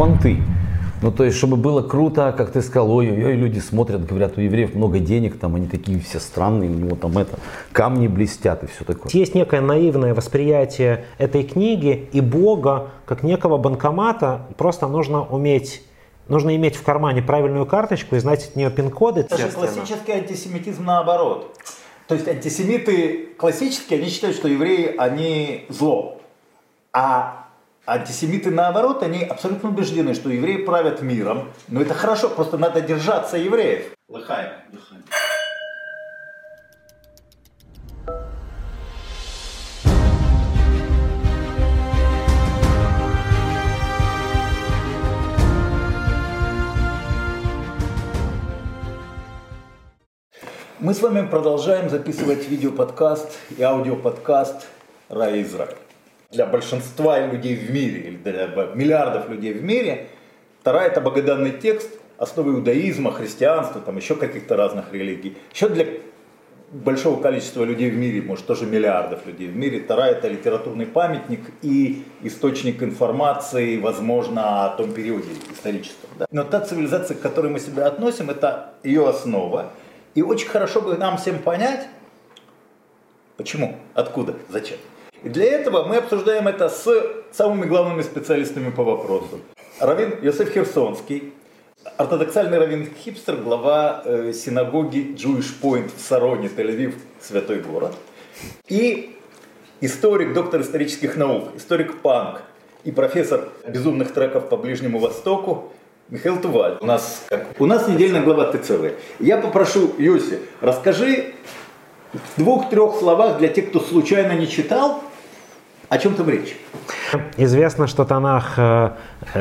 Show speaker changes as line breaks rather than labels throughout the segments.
понты. Ну, то есть, чтобы было круто, как ты сказал, ой-ой-ой, люди смотрят, говорят, у евреев много денег, там они такие все странные, у него там это, камни блестят и все такое.
Есть некое наивное восприятие этой книги и Бога как некого банкомата, просто нужно уметь Нужно иметь в кармане правильную карточку и знать от нее пин-коды.
Это же классический антисемитизм наоборот. То есть антисемиты классические, они считают, что евреи, они зло. А антисемиты наоборот, они абсолютно убеждены, что евреи правят миром. Но это хорошо, просто надо держаться евреев. Лыхаем. Лыхаем. Мы с вами продолжаем записывать видеоподкаст и аудиоподкаст «Рай Израиль». Для большинства людей в мире, или для миллиардов людей в мире, Тара – это богоданный текст, основы иудаизма, христианства, там еще каких-то разных религий. Еще для большого количества людей в мире, может тоже миллиардов людей в мире, Тара это литературный памятник и источник информации, возможно, о том периоде историческом. Да? Но та цивилизация, к которой мы себя относим, это ее основа. И очень хорошо бы нам всем понять, почему, откуда, зачем. Для этого мы обсуждаем это с самыми главными специалистами по вопросу. Равин Йосеф Херсонский, ортодоксальный раввин Хипстер, глава э, синагоги Jewish Point в Сароне, Тель-Авив, святой город. И историк, доктор исторических наук, историк панк и профессор безумных треков по Ближнему Востоку Михаил Туваль. У нас, как, у нас недельная глава ТЦВ. Я попрошу, Йоси, расскажи в двух-трех словах для тех, кто случайно не читал, о чем там речь.
Известно, что Танах э,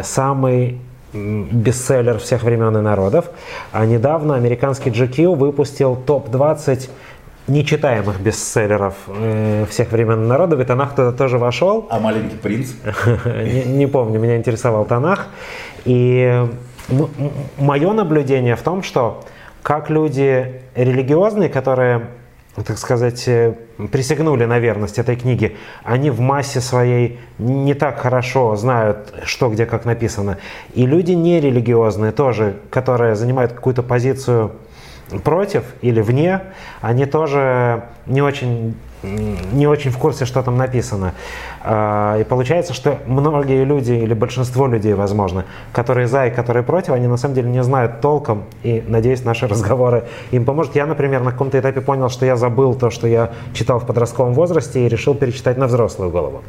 самый бестселлер всех времен и народов. А недавно американский GQ выпустил топ-20 нечитаемых бестселлеров э, всех времен и народов, и Танах туда тоже вошел.
А «Маленький принц»?
не, не помню, меня интересовал Танах. И мое наблюдение в том, что как люди религиозные, которые, так сказать, э, присягнули на верность этой книге, они в массе своей не так хорошо знают, что где как написано. И люди нерелигиозные тоже, которые занимают какую-то позицию против или вне, они тоже не очень не очень в курсе, что там написано. А, и получается, что многие люди, или большинство людей, возможно, которые за и которые против, они на самом деле не знают толком, и, надеюсь, наши разговоры им поможет. Я, например, на каком-то этапе понял, что я забыл то, что я читал в подростковом возрасте, и решил перечитать на взрослую голову.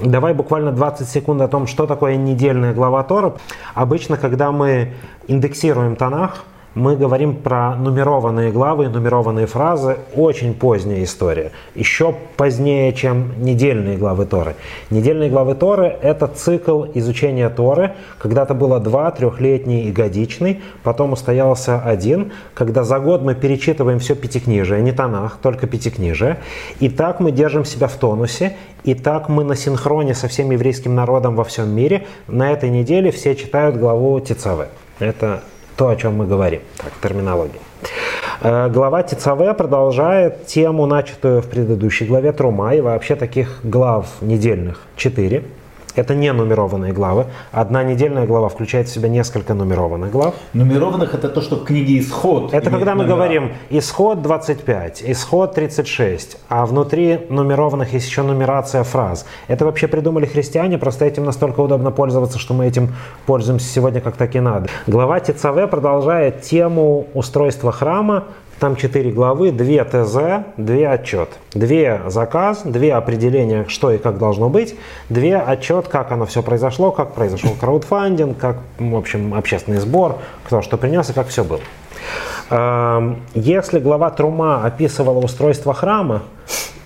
Давай буквально 20 секунд о том, что такое недельная глава Тора. Обычно, когда мы индексируем Танах, мы говорим про нумерованные главы, нумерованные фразы. Очень поздняя история. Еще позднее, чем недельные главы Торы. Недельные главы Торы – это цикл изучения Торы. Когда-то было два, трехлетний и годичный. Потом устоялся один, когда за год мы перечитываем все пятикнижие, не Танах, только пятикнижие. И так мы держим себя в тонусе. И так мы на синхроне со всем еврейским народом во всем мире. На этой неделе все читают главу Тицавы. Это то, о чем мы говорим, так, терминология. Э, глава ТЦВ продолжает тему, начатую в предыдущей главе Трума, и вообще таких глав недельных четыре. Это не нумерованные главы. Одна недельная глава включает в себя несколько нумерованных глав.
Нумерованных это то, что в книге Исход.
Это когда мы номера. говорим Исход 25, Исход 36, а внутри нумерованных есть еще нумерация фраз. Это вообще придумали христиане, просто этим настолько удобно пользоваться, что мы этим пользуемся сегодня как так и надо. Глава ТЦВ продолжает тему устройства храма, там четыре главы, две ТЗ, две отчет. Две заказ, две определения, что и как должно быть, две отчет, как оно все произошло, как произошел краудфандинг, как, в общем, общественный сбор, кто что принес и как все было. Эм, если глава Трума описывала устройство храма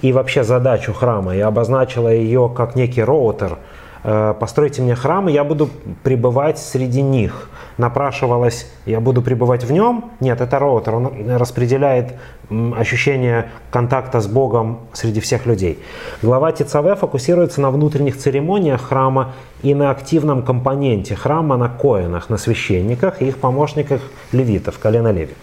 и вообще задачу храма и обозначила ее как некий роутер, э, постройте мне храм, и я буду пребывать среди них – напрашивалось, я буду пребывать в нем. Нет, это роутер, он распределяет ощущение контакта с Богом среди всех людей. Глава ТЦВ фокусируется на внутренних церемониях храма и на активном компоненте храма, на коинах, на священниках и их помощниках левитов, колена леви.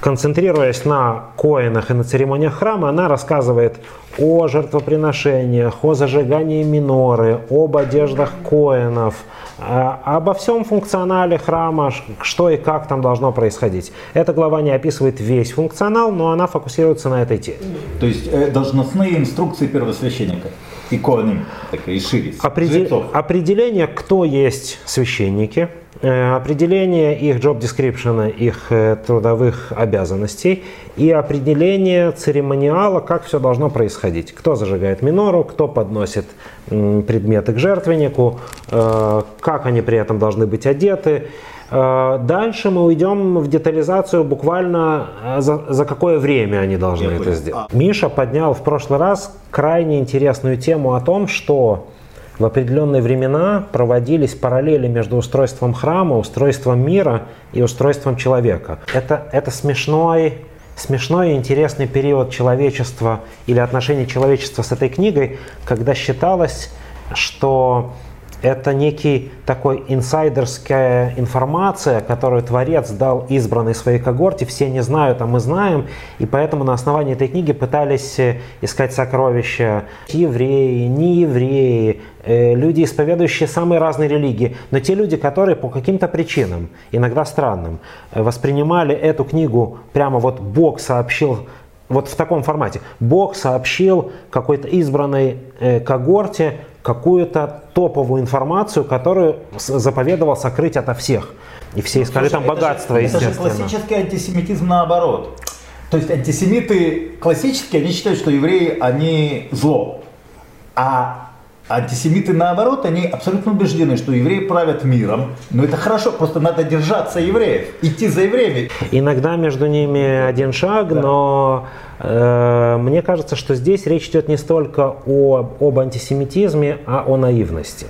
Концентрируясь на коинах и на церемониях храма, она рассказывает о жертвоприношениях, о зажигании миноры, об одеждах коинов, э, обо всем функционале храма, что и как там должно происходить. Эта глава не описывает весь функционал, но она фокусируется на этой теме.
То есть э, должностные инструкции первосвященника иконим, так и шире.
Определ... Определение, кто есть священники, э, определение их job description, их э, трудовых обязанностей и определение церемониала, как все должно происходить. Кто зажигает минору, кто подносит предметы к жертвеннику, э, как они при этом должны быть одеты, дальше мы уйдем в детализацию буквально э, за, за какое время они должны Я это понял. сделать. А. Миша поднял в прошлый раз крайне интересную тему о том, что в определенные времена проводились параллели между устройством храма, устройством мира и устройством человека. Это, это смешной, смешной и интересный период человечества или отношения человечества с этой книгой, когда считалось, что это некий такой инсайдерская информация, которую Творец дал избранной своей когорте. Все не знают, а мы знаем. И поэтому на основании этой книги пытались э, искать сокровища евреи, не евреи, э, люди, исповедующие самые разные религии. Но те люди, которые по каким-то причинам, иногда странным, э, воспринимали эту книгу прямо вот Бог сообщил вот в таком формате. Бог сообщил какой-то избранной когорте какую-то топовую информацию, которую заповедовал сокрыть ото всех. И все искали Слушай, там богатство,
же,
естественно.
Это же классический антисемитизм наоборот. То есть антисемиты классические, они считают, что евреи, они зло. А антисемиты наоборот, они абсолютно убеждены, что евреи правят миром. Но это хорошо, просто надо держаться евреев, идти за евреями.
Иногда между ними один шаг, да. но Э, мне кажется, что здесь речь идет не столько о, об антисемитизме, а о наивности.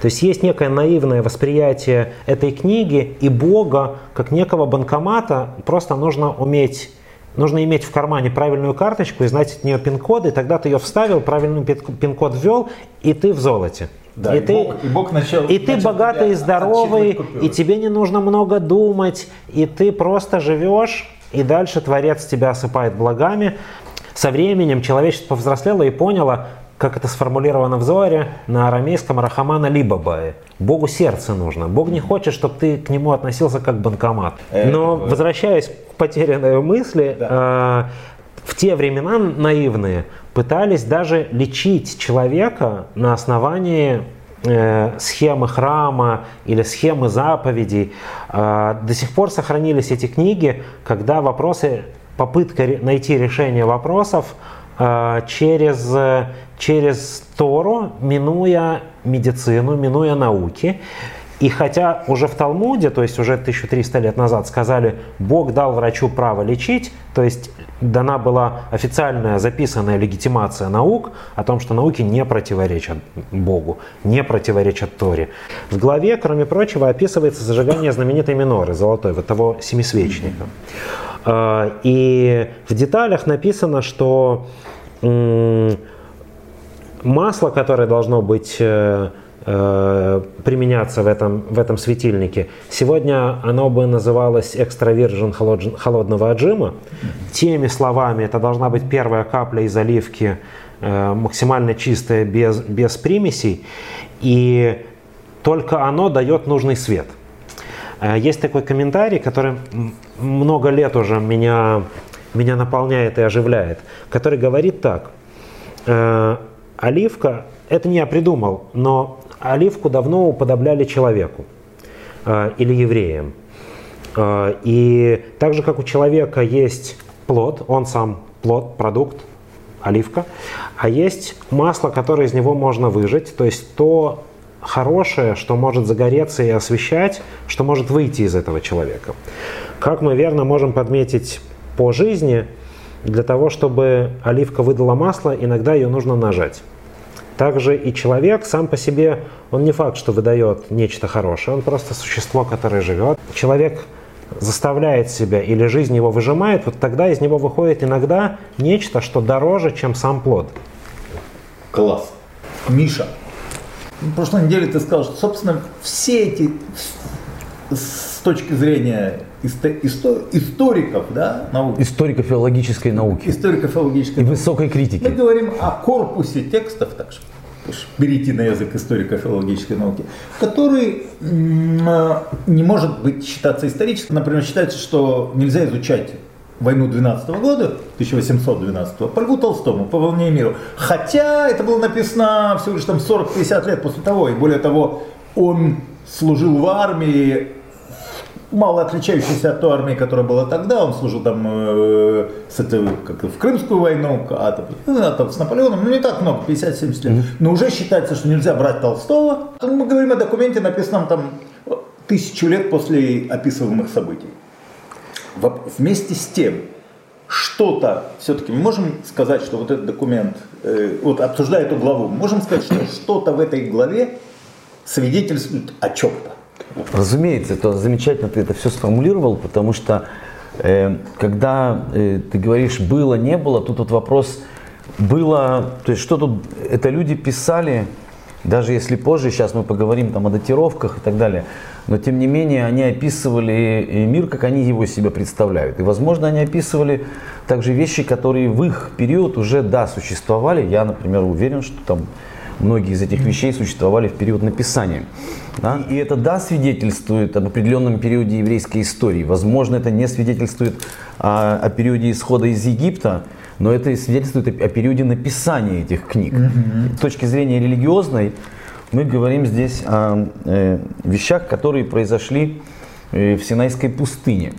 То есть есть некое наивное восприятие этой книги и Бога как некого банкомата. Просто нужно уметь Нужно иметь в кармане правильную карточку и знать от нее пин-код, и тогда ты ее вставил, правильный пин-код ввел, и ты в золоте.
Да, и, и, ты, Бог, и, Бог начал,
и ты богатый и здоровый, и тебе не нужно много думать, и ты просто живешь и дальше Творец тебя осыпает благами. Со временем человечество повзрослело и поняло, как это сформулировано в Зоре, на арамейском Рахамана Либабае. Богу сердце нужно. Бог не хочет, чтобы ты к нему относился как банкомат. Э, Но возвращаясь к потерянной мысли, да. э, в те времена наивные пытались даже лечить человека на основании Э, схемы храма или схемы заповедей. До сих пор сохранились эти книги, когда вопросы, попытка найти решение вопросов через, через Тору, минуя медицину, минуя науки. И хотя уже в Талмуде, то есть уже 1300 лет назад сказали, Бог дал врачу право лечить, то есть дана была официальная записанная легитимация наук о том, что науки не противоречат Богу, не противоречат Торе. В главе, кроме прочего, описывается зажигание знаменитой миноры, золотой, вот того семисвечника. А, и в деталях написано, что масло, которое должно быть э, Э, применяться в этом, в этом светильнике. Сегодня оно бы называлось экстравиржен холодного отжима. Теми словами, это должна быть первая капля из оливки, э, максимально чистая, без, без примесей. И только оно дает нужный свет. Э, есть такой комментарий, который много лет уже меня, меня наполняет и оживляет, который говорит так. Оливка, это не я придумал, но оливку давно уподобляли человеку э, или евреям. Э, и так же, как у человека есть плод, он сам плод, продукт, оливка, а есть масло, которое из него можно выжать, то есть то хорошее, что может загореться и освещать, что может выйти из этого человека. Как мы верно можем подметить по жизни, для того, чтобы оливка выдала масло, иногда ее нужно нажать. Также и человек сам по себе, он не факт, что выдает нечто хорошее, он просто существо, которое живет. Человек заставляет себя или жизнь его выжимает, вот тогда из него выходит иногда нечто, что дороже, чем сам плод.
Класс. Миша, в прошлой неделе ты сказал, что, собственно, все эти с точки зрения исто- исто- историков, да, науки,
Историко-филологической науки
историко-филологической
и высокой
Мы
критики.
говорим о корпусе текстов, так что перейти на язык историко-филологической науки, который э, не может быть считаться историческим. Например, считается, что нельзя изучать войну 12 года, 1812 по Льву Толстому, по волне миру. Хотя это было написано всего лишь там 40-50 лет после того, и более того, он служил в армии, мало отличающейся от той армии, которая была тогда. Он служил там э, с этой, как в Крымскую войну, а, там, а там с Наполеоном, ну не так много, 50-70 лет. Но уже считается, что нельзя брать Толстого. Мы говорим о документе, написанном там тысячу лет после описываемых событий. Вместе с тем, что-то все-таки мы можем сказать, что вот этот документ, э, вот обсуждая эту главу, можем сказать, что что-то в этой главе свидетельствует о чем-то.
Разумеется, это замечательно ты это все сформулировал, потому что э, когда э, ты говоришь было, не было, тут вот вопрос было, то есть что тут, это люди писали, даже если позже, сейчас мы поговорим там о датировках и так далее, но тем не менее они описывали мир, как они его себе представляют. И возможно они описывали также вещи, которые в их период уже, да, существовали. Я, например, уверен, что там многие из этих вещей существовали в период написания. Да? И это, да, свидетельствует об определенном периоде еврейской истории. Возможно, это не свидетельствует о, о периоде исхода из Египта, но это и свидетельствует о, периоде написания этих книг. С точки зрения религиозной, мы говорим здесь о э, вещах, которые произошли э, в Синайской пустыне.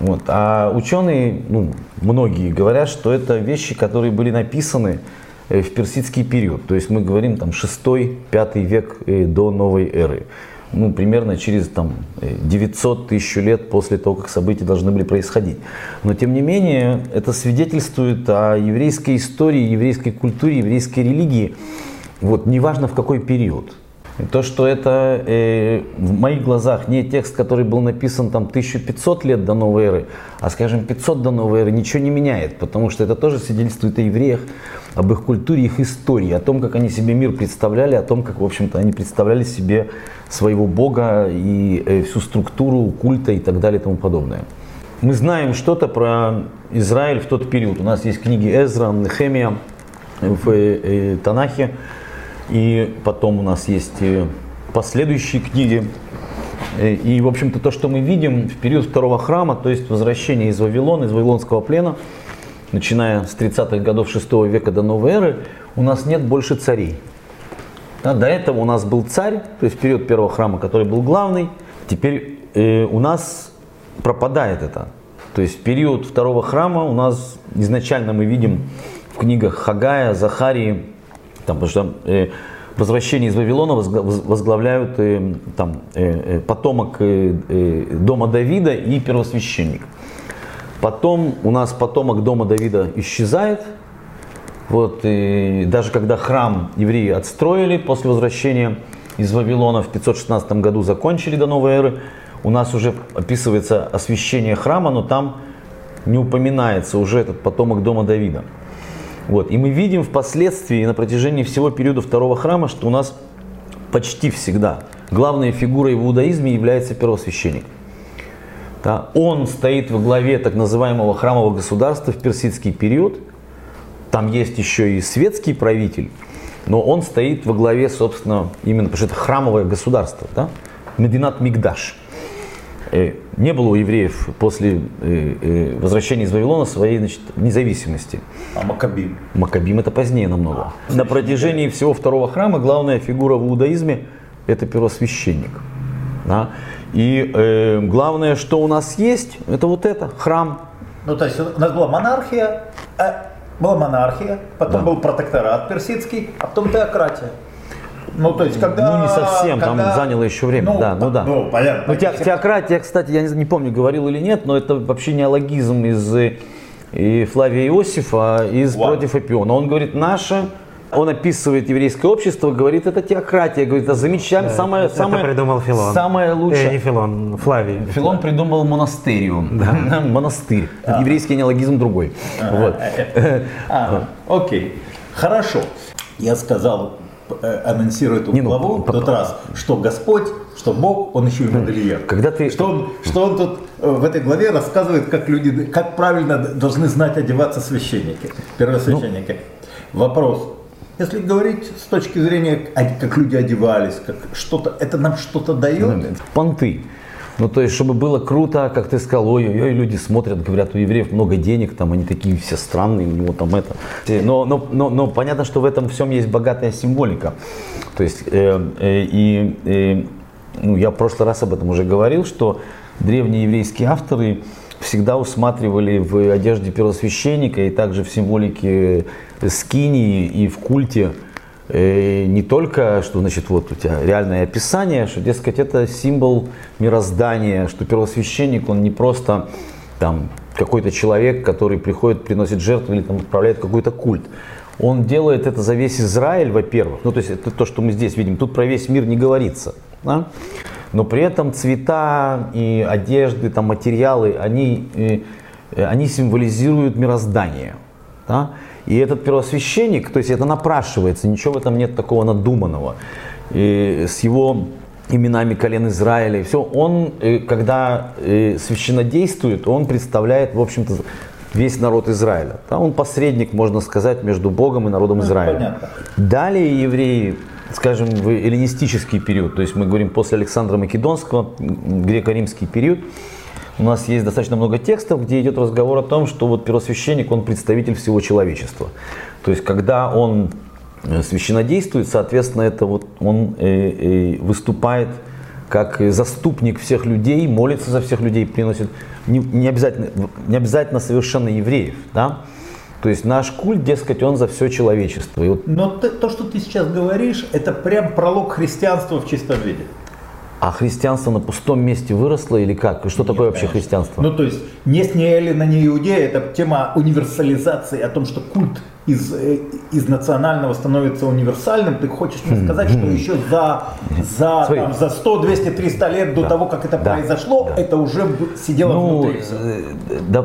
Вот. А ученые, ну, многие говорят, что это вещи, которые были написаны э, в персидский период. То есть мы говорим там 6-5 век э, до новой эры. Ну, примерно через там, э, 900 тысяч лет после того, как события должны были происходить. Но тем не менее, это свидетельствует о еврейской истории, еврейской культуре, еврейской религии. Вот, неважно в какой период. То, что это э, в моих глазах не текст, который был написан там 1500 лет до новой эры, а скажем 500 до новой эры, ничего не меняет, потому что это тоже свидетельствует о евреях, об их культуре, их истории, о том, как они себе мир представляли, о том, как, в общем-то, они представляли себе своего Бога и э, всю структуру культа и так далее и тому подобное. Мы знаем что-то про Израиль в тот период. У нас есть книги Эзра, Нехемия в э, э, Танахе. И потом у нас есть э, последующие книги. Э, И, в общем-то, то, что мы видим в период второго храма, то есть возвращение из Вавилона, из Вавилонского плена, начиная с 30-х годов 6 века до новой эры, у нас нет больше царей. Да, до этого у нас был царь, то есть период первого храма, который был главный. Теперь э, у нас пропадает это. То есть период второго храма у нас изначально мы видим в книгах Хагая, Захарии, там, потому что э, возвращение из Вавилона возгла- воз- возглавляют э, там, э, э, потомок э, э, дома Давида и первосвященник. Потом у нас потомок дома Давида исчезает. Вот, и даже когда храм евреи отстроили после возвращения из Вавилона в 516 году, закончили до новой эры, у нас уже описывается освящение храма, но там не упоминается уже этот потомок дома Давида. Вот. И мы видим впоследствии на протяжении всего периода второго храма, что у нас почти всегда главной фигурой в иудаизме является первосвященник. Да, он стоит во главе так называемого храмового государства в персидский период. Там есть еще и светский правитель, но он стоит во главе, собственно, именно потому что это храмовое государство. Да? Мединат Мигдаш. Э, Не было у евреев после э, э, возвращения из Вавилона своей значит, независимости.
А Макабим?
Макабим это позднее намного. На протяжении всего второго храма главная фигура в иудаизме это первосвященник. Да? И э, главное, что у нас есть, это вот это, храм.
Ну, то есть у нас была монархия, э, была монархия, потом
Да.
был протекторат персидский, а потом теократия. Ну, то есть, когда...
Ну, не совсем, там
когда-
заняло еще время, да, ну да.
Ну, понятно.
Ну, те- теократия, кстати, я не, не помню, говорил или нет, но это вообще неологизм из э, и Флавия Иосифа, а из
Ладно.
против Эпиона. Он говорит, наше, он описывает еврейское общество, говорит, это теократия, говорит, это замечательно, самое,
Это
самое,
придумал Филон.
самое
Э,
лучшее.
не Филон, Флавий.
Филон придумал монастерию, монастырь, еврейский неологизм другой. Вот.
А, окей. Хорошо. Я сказал э, анонсирует эту
Не, ну,
главу в тот раз, что Господь, что Бог, Он еще и модельер.
Когда ты-
Что он, что он тут э, в этой главе рассказывает, как люди, как правильно должны знать одеваться священники, первосвященники. Вопрос. Если говорить с точки зрения, а, как люди одевались, как что-то, это нам что-то дает?
понты. Ну, то есть, чтобы было круто, как ты сказал, ой-ой-ой, люди смотрят, говорят, у евреев много денег, там они такие все странные, у него там это. Но, но, но, но понятно, что в этом всем есть богатая символика. То есть, э, э, и э, ну, я в прошлый раз об этом уже говорил, что древние еврейские авторы всегда усматривали в одежде первосвященника и также в символике скинии и в культе Э, не только, что значит вот у тебя реальное описание, что, дескать, это символ мироздания, что первосвященник, он не просто там какой-то человек, который приходит, приносит жертву или там отправляет какой-то культ. Он делает это за весь Израиль, во-первых. Ну, то есть это то, что мы здесь видим. Тут про весь мир не говорится. да? Но при этом цвета и одежды, там, материалы, они, э, они символизируют мироздание. Да? И этот первосвященник, то есть это напрашивается, ничего в этом нет такого надуманного. И с его именами колен Израиля и все, он, э, когда э, священнодействует, он представляет, в общем-то, весь народ Израиля. Да? Он посредник, можно сказать, между Богом и народом Израиля.
понятно.
Далее евреи, скажем, в эллинистический период, то есть мы говорим после Александра Македонского, греко-римский период, у нас есть достаточно много текстов, где идет разговор о том, что вот первосвященник, он представитель всего человечества. То есть, когда он э, священнодействует, соответственно, это вот он э, э, выступает как заступник всех людей, молится за всех людей, приносит не, не обязательно, не обязательно совершенно евреев, да? То есть наш культ, дескать, он за все человечество. Вот,
Но то, что ты сейчас говоришь, это прям пролог христианства в чистом виде.
А христианство на пустом месте выросло или как? И Что такое вообще
Конечно.
христианство?
Ну, то есть, не снеэлина, не иудея, это тема универсализации, о том, что культ из, э, из национального становится универсальным. Ты хочешь мне сказать, что еще за, за,
Смотри.
там, за 100, 200, 300 лет до того, как это
Да.
произошло, это уже сидело
Ну,
внутри.
э, да,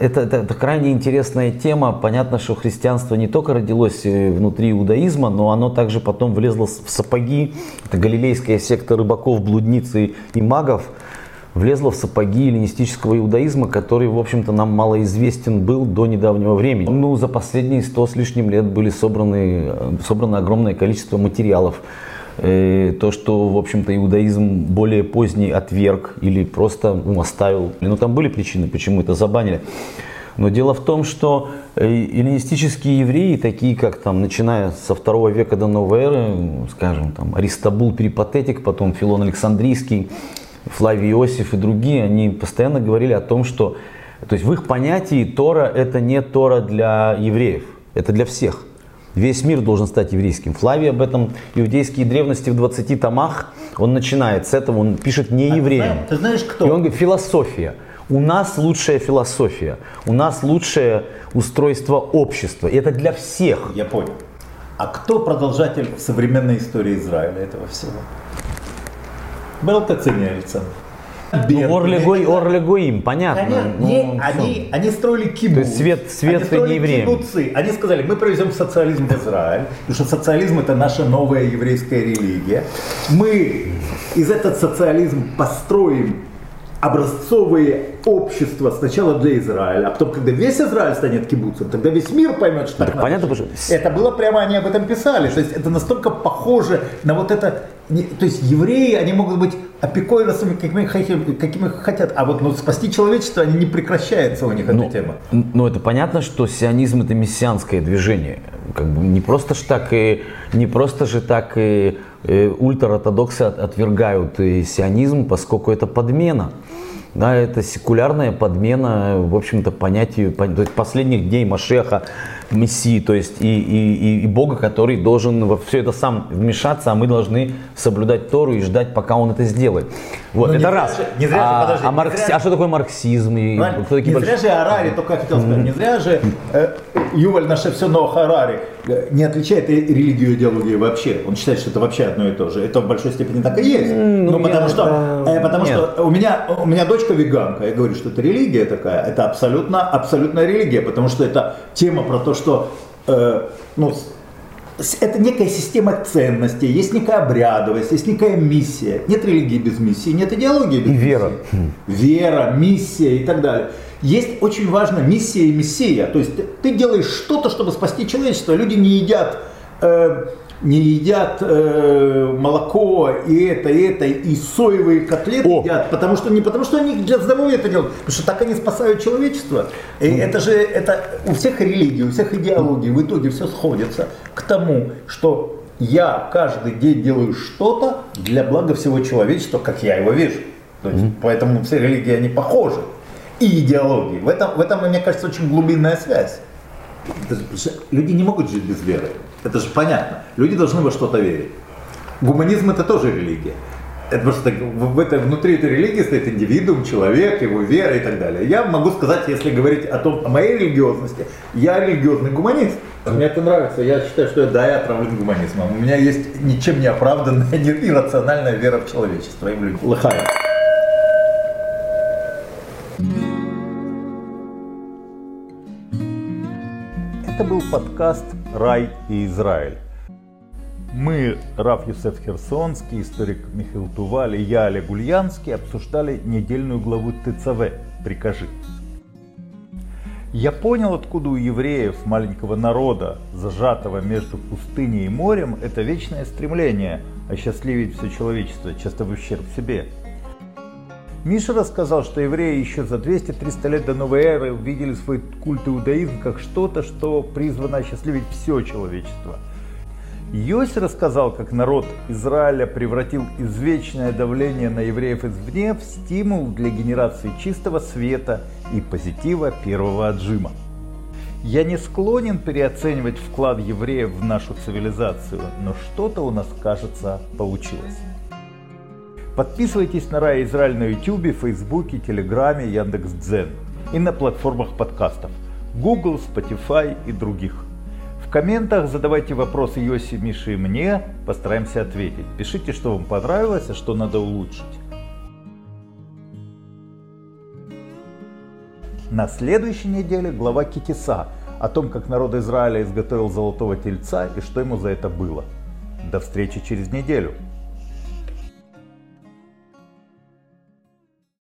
это, это, это крайне интересная тема. Понятно, что христианство не только родилось э, внутри иудаизма, но оно также потом влезло в сапоги. Это галилейская секта рыбаков, блудницы и магов влезла в сапоги эллинистического иудаизма, который, в общем-то, нам малоизвестен был до недавнего времени. Ну, за последние сто с лишним лет были собраны, э, собрано огромное количество материалов. Э, То, что, в общем-то, иудаизм более поздний отверг или просто ну, оставил. Ну, там были причины, почему это забанили. Но дело в том, что э, эллинистические евреи, такие как там, начиная со второго века до новой эры, скажем, там, Аристобул Перипатетик, потом Филон Александрийский, Флавий Иосиф и другие, они постоянно говорили о том, что то есть в их понятии Тора это не Тора для евреев, это для всех. Весь мир должен стать еврейским. Флавий об этом иудейские древности в 20 томах, он начинает с этого, он пишет не евреям.
Ты знаешь, кто?
И он говорит, философия. У нас лучшая философия, у нас лучшее устройство общества. И это для всех.
Я понял. А кто продолжатель современной истории Израиля этого всего? Был Кацинельцин.
Ну, Орлегой, Орлегоим, понятно. Ну,
не,
всё.
они, они строили кибуц.
То есть свет- свет
они
не евреям.
кибуцы. Они сказали, мы проведем социализм в Израиль, потому что социализм это наша новая еврейская религия. Мы из этот социализм построим образцовые общества сначала для Израиля, а потом, когда весь Израиль станет кибуцем, тогда весь мир поймет, что так,
Так
надо
понятно, что-
Это было прямо, они об этом писали. То есть это настолько похоже на вот это... не- То есть евреи, они могут быть опекойросами, какими, какими хотят, а вот ну, спасти человечество, они не прекращается у них
Ну,
эта тема.
ну, это понятно, что сионизм это мессианское движение. Как бы не просто ж так и не просто же так и э, ультраортодоксы от- отвергают э, сионизм, поскольку это подмена. Да, это секулярная подмена, в общем-то, понятию последних дней Машеха, Мессии, то есть и, и, и- Бога, который должен во все это сам вмешаться, а мы должны соблюдать Тору и ждать, пока Он это сделает. Вот,
Ну, не
это
зря
раз.
же- не зря же,
а,
подожди,
а
не
маркси-
зря-
а что такое марксизм? И
Правильно?
кто
Не зря
большие-
же Арари, только я хотел сказать, не зря же э, Юваль наше все но Харари э, не отличает и религию и идеологию вообще. Он считает, что это вообще одно и то же. Это в большой степени так и есть. ну, потому
я-
что, у меня, у меня дочка веганка, я говорю, что это религия такая, это абсолютно, абсолютная религия, потому что это тема про то, что э, ну, это некая система ценностей, есть некая обрядовость, есть некая миссия. Нет религии без миссии, нет идеологии без
И
миссии.
вера.
Вера, миссия и так далее. Есть очень важно миссия и мессия. То есть ты, ты делаешь что-то, чтобы спасти человечество. Люди не едят э, не едят э, молоко и это, и это, и соевые котлеты
О!
едят, потому что не потому что они для здоровья это делают, потому что так они спасают человечество. И это же это у всех религий, у всех идеологий в итоге все сходится к тому, что я каждый день делаю что-то для блага всего человечества, как я его вижу. То есть, Поэтому все религии они похожи. И идеологии. В этом, в этом, мне кажется, очень глубинная связь. Это же- потому что люди не могут жить без веры. Это же понятно. Люди должны во что-то верить. Гуманизм это тоже религия. Это просто в, этой, внутри этой религии стоит индивидуум, человек, его вера и так далее. Я могу сказать, если говорить о том, о моей религиозности, я религиозный гуманист. Мне это нравится. Я считаю, что да, я отравлен гуманизмом. У меня есть ничем не оправданная, иррациональная вера в человечество и в людей. Лыхая. Был подкаст «Рай и Израиль». Мы, Раф Юсеф Херсонский, историк Михаил Туваль и я, Олег Ульянский, обсуждали недельную главу ТЦВ «Прикажи». Я понял, откуда у евреев, маленького народа, зажатого между пустыней и морем, это вечное стремление осчастливить все человечество, часто в ущерб себе. Миша рассказал, что евреи еще за 200-300 лет до новой эры увидели свой культ иудаизм как что-то, что призвано осчастливить все человечество. Йось рассказал, как народ Израиля превратил извечное давление на евреев извне в стимул для генерации чистого света и позитива первого отжима. Я не склонен переоценивать вклад евреев в нашу цивилизацию, но что-то у нас, кажется, получилось. Подписывайтесь на Рай Израиль на YouTube, Фейсбуке, Телеграме, Яндекс.Дзен и на платформах подкастов Google, Spotify и других. В комментах задавайте вопросы Йоси, Мише и мне, постараемся ответить. Пишите, что вам понравилось, а что надо улучшить. На следующей неделе глава Китиса о том, как народ Израиля изготовил золотого тельца и что ему за это было. До встречи через неделю.